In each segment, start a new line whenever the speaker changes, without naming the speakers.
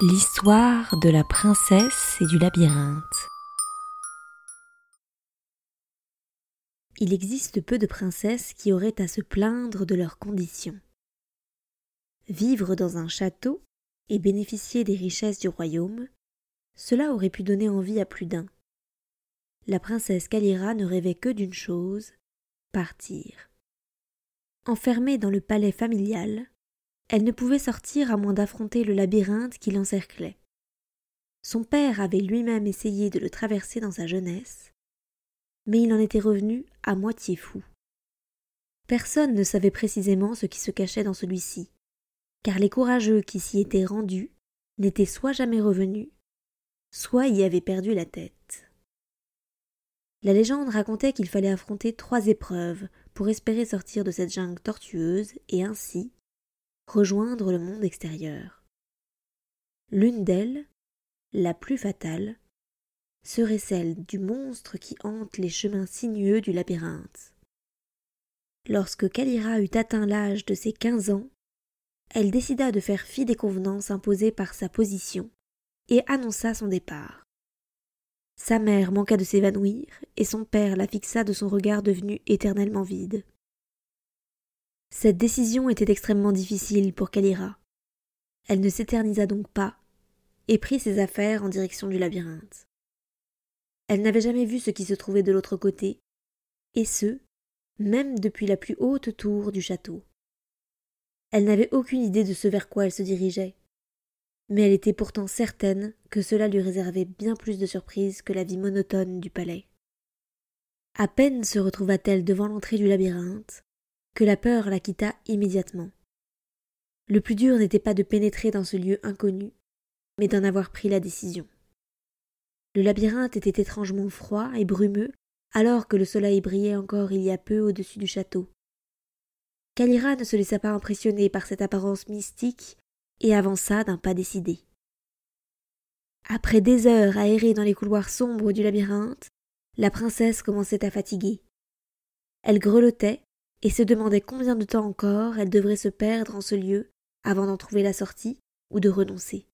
L'histoire de la princesse et du labyrinthe. Il existe peu de princesses qui auraient à se plaindre de leurs conditions. Vivre dans un château et bénéficier des richesses du royaume, cela aurait pu donner envie à plus d'un. La princesse Calira ne rêvait que d'une chose partir. Enfermée dans le palais familial, elle ne pouvait sortir à moins d'affronter le labyrinthe qui l'encerclait. Son père avait lui-même essayé de le traverser dans sa jeunesse, mais il en était revenu à moitié fou. Personne ne savait précisément ce qui se cachait dans celui-ci, car les courageux qui s'y étaient rendus n'étaient soit jamais revenus, soit y avaient perdu la tête. La légende racontait qu'il fallait affronter trois épreuves pour espérer sortir de cette jungle tortueuse et ainsi rejoindre le monde extérieur. L'une d'elles, la plus fatale, serait celle du monstre qui hante les chemins sinueux du labyrinthe. Lorsque Kalira eut atteint l'âge de ses quinze ans, elle décida de faire fi des convenances imposées par sa position et annonça son départ. Sa mère manqua de s'évanouir et son père la fixa de son regard devenu éternellement vide. Cette décision était extrêmement difficile pour Kalira. Elle ne s'éternisa donc pas et prit ses affaires en direction du labyrinthe. Elle n'avait jamais vu ce qui se trouvait de l'autre côté, et ce, même depuis la plus haute tour du château. Elle n'avait aucune idée de ce vers quoi elle se dirigeait, mais elle était pourtant certaine que cela lui réservait bien plus de surprises que la vie monotone du palais. À peine se retrouva-t-elle devant l'entrée du labyrinthe que la peur la quitta immédiatement. Le plus dur n'était pas de pénétrer dans ce lieu inconnu, mais d'en avoir pris la décision. Le labyrinthe était étrangement froid et brumeux, alors que le soleil brillait encore il y a peu au-dessus du château. Kalira ne se laissa pas impressionner par cette apparence mystique et avança d'un pas décidé. Après des heures à errer dans les couloirs sombres du labyrinthe, la princesse commençait à fatiguer. Elle grelottait, et se demandait combien de temps encore elle devrait se perdre en ce lieu avant d'en trouver la sortie ou de renoncer.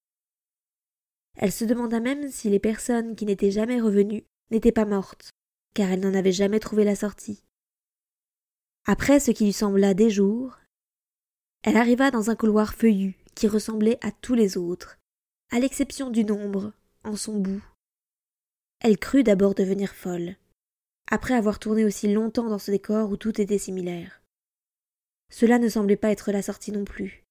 Elle se demanda même si les personnes qui n'étaient jamais revenues n'étaient pas mortes, car elle n'en avait jamais trouvé la sortie. Après ce qui lui sembla des jours, elle arriva dans un couloir feuillu qui ressemblait à tous les autres, à l'exception du nombre, en son bout. Elle crut d'abord devenir folle après avoir tourné aussi longtemps dans ce décor où tout était similaire. Cela ne semblait pas être la sortie non plus.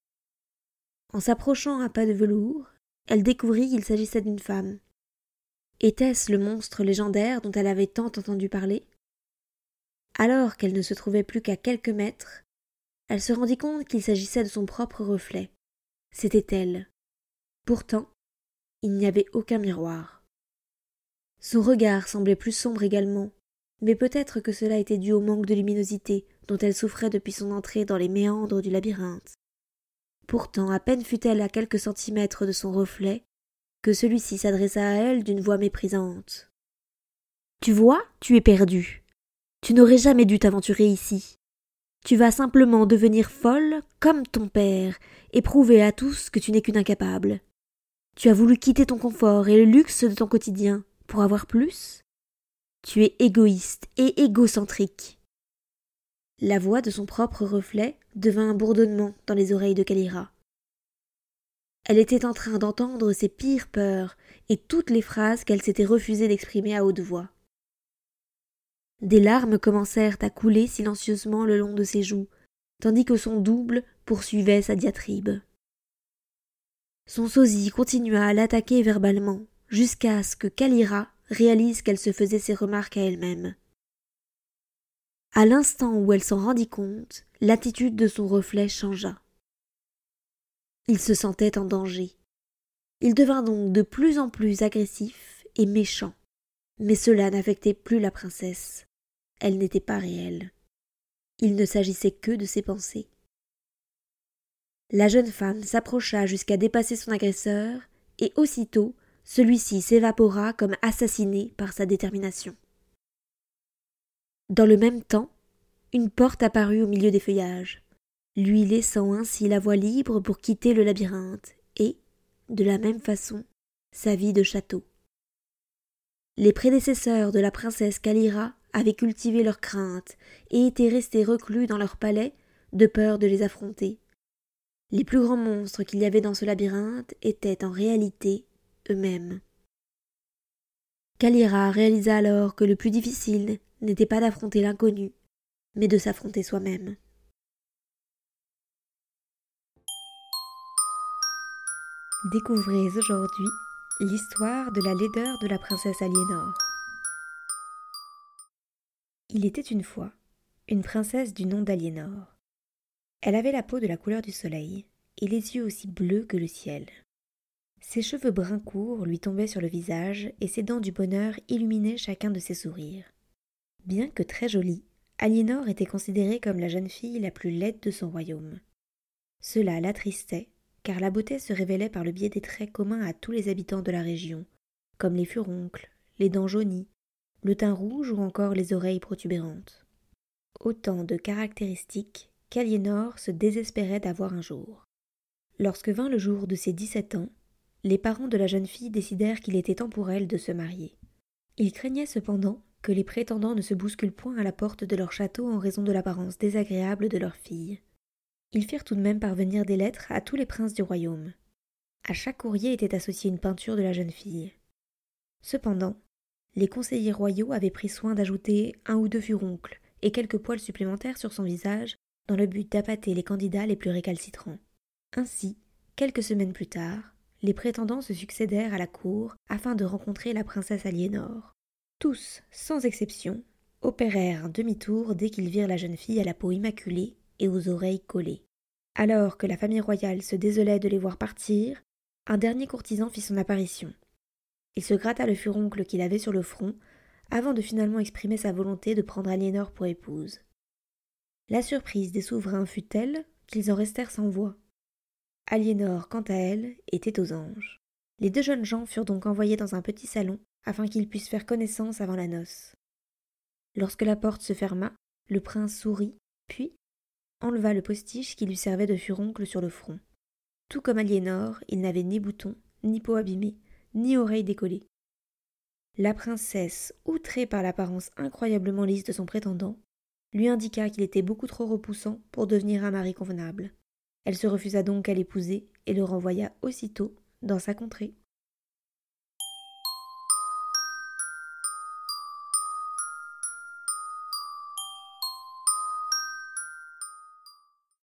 En s'approchant à pas de velours, elle découvrit qu'il s'agissait d'une femme. Était-ce le monstre légendaire dont elle avait tant entendu parler? Alors qu'elle ne se trouvait plus qu'à quelques mètres, elle se rendit compte qu'il s'agissait de son propre reflet. C'était elle. Pourtant, il n'y avait aucun miroir. Son regard semblait plus sombre également, mais peut-être que cela était dû au manque de luminosité dont elle souffrait depuis son entrée dans les méandres du labyrinthe. Pourtant, à peine fut-elle à quelques centimètres de son reflet, que celui-ci s'adressa à elle d'une voix méprisante. Tu vois, tu es perdue. Tu n'aurais jamais dû t'aventurer ici. Tu vas simplement devenir folle comme ton père et prouver à tous que tu n'es qu'une incapable. Tu as voulu quitter ton confort et le luxe de ton quotidien pour avoir plus? Tu es égoïste et égocentrique. La voix de son propre reflet devint un bourdonnement dans les oreilles de Kalira. Elle était en train d'entendre ses pires peurs et toutes les phrases qu'elle s'était refusé d'exprimer à haute voix. Des larmes commencèrent à couler silencieusement le long de ses joues, tandis que son double poursuivait sa diatribe. Son sosie continua à l'attaquer verbalement, jusqu'à ce que Kalira réalise qu'elle se faisait ses remarques à elle-même. À l'instant où elle s'en rendit compte, l'attitude de son reflet changea. Il se sentait en danger. Il devint donc de plus en plus agressif et méchant. Mais cela n'affectait plus la princesse. Elle n'était pas réelle. Il ne s'agissait que de ses pensées. La jeune femme s'approcha jusqu'à dépasser son agresseur, et aussitôt celui-ci s'évapora comme assassiné par sa détermination. Dans le même temps, une porte apparut au milieu des feuillages, lui laissant ainsi la voie libre pour quitter le labyrinthe et, de la même façon, sa vie de château. Les prédécesseurs de la princesse Kalira avaient cultivé leurs craintes et étaient restés reclus dans leur palais de peur de les affronter. Les plus grands monstres qu'il y avait dans ce labyrinthe étaient en réalité eux-mêmes. Kalira réalisa alors que le plus difficile n'était pas d'affronter l'inconnu, mais de s'affronter soi-même. Découvrez aujourd'hui l'histoire de la laideur de la princesse Aliénor. Il était une fois une princesse du nom d'Aliénor. Elle avait la peau de la couleur du soleil et les yeux aussi bleus que le ciel. Ses cheveux bruns courts lui tombaient sur le visage et ses dents du bonheur illuminaient chacun de ses sourires. Bien que très jolie, Aliénor était considérée comme la jeune fille la plus laide de son royaume. Cela l'attristait, car la beauté se révélait par le biais des traits communs à tous les habitants de la région, comme les furoncles, les dents jaunies, le teint rouge ou encore les oreilles protubérantes. Autant de caractéristiques qu'Aliénor se désespérait d'avoir un jour. Lorsque vint le jour de ses dix-sept ans, les parents de la jeune fille décidèrent qu'il était temps pour elle de se marier. Ils craignaient cependant que les prétendants ne se bousculent point à la porte de leur château en raison de l'apparence désagréable de leur fille. Ils firent tout de même parvenir des lettres à tous les princes du royaume. À chaque courrier était associée une peinture de la jeune fille. Cependant, les conseillers royaux avaient pris soin d'ajouter un ou deux furoncles et quelques poils supplémentaires sur son visage dans le but d'appâter les candidats les plus récalcitrants. Ainsi, quelques semaines plus tard, les prétendants se succédèrent à la cour afin de rencontrer la princesse Aliénor. Tous, sans exception, opérèrent un demi-tour dès qu'ils virent la jeune fille à la peau immaculée et aux oreilles collées. Alors que la famille royale se désolait de les voir partir, un dernier courtisan fit son apparition. Il se gratta le furoncle qu'il avait sur le front, avant de finalement exprimer sa volonté de prendre Aliénor pour épouse. La surprise des souverains fut telle qu'ils en restèrent sans voix. Aliénor, quant à elle, était aux anges. Les deux jeunes gens furent donc envoyés dans un petit salon afin qu'ils puissent faire connaissance avant la noce. Lorsque la porte se ferma, le prince sourit, puis enleva le postiche qui lui servait de furoncle sur le front. Tout comme Aliénor, il n'avait ni bouton, ni peau abîmée, ni oreille décollée. La princesse, outrée par l'apparence incroyablement lisse de son prétendant, lui indiqua qu'il était beaucoup trop repoussant pour devenir un mari convenable. Elle se refusa donc à l'épouser et le renvoya aussitôt dans sa contrée.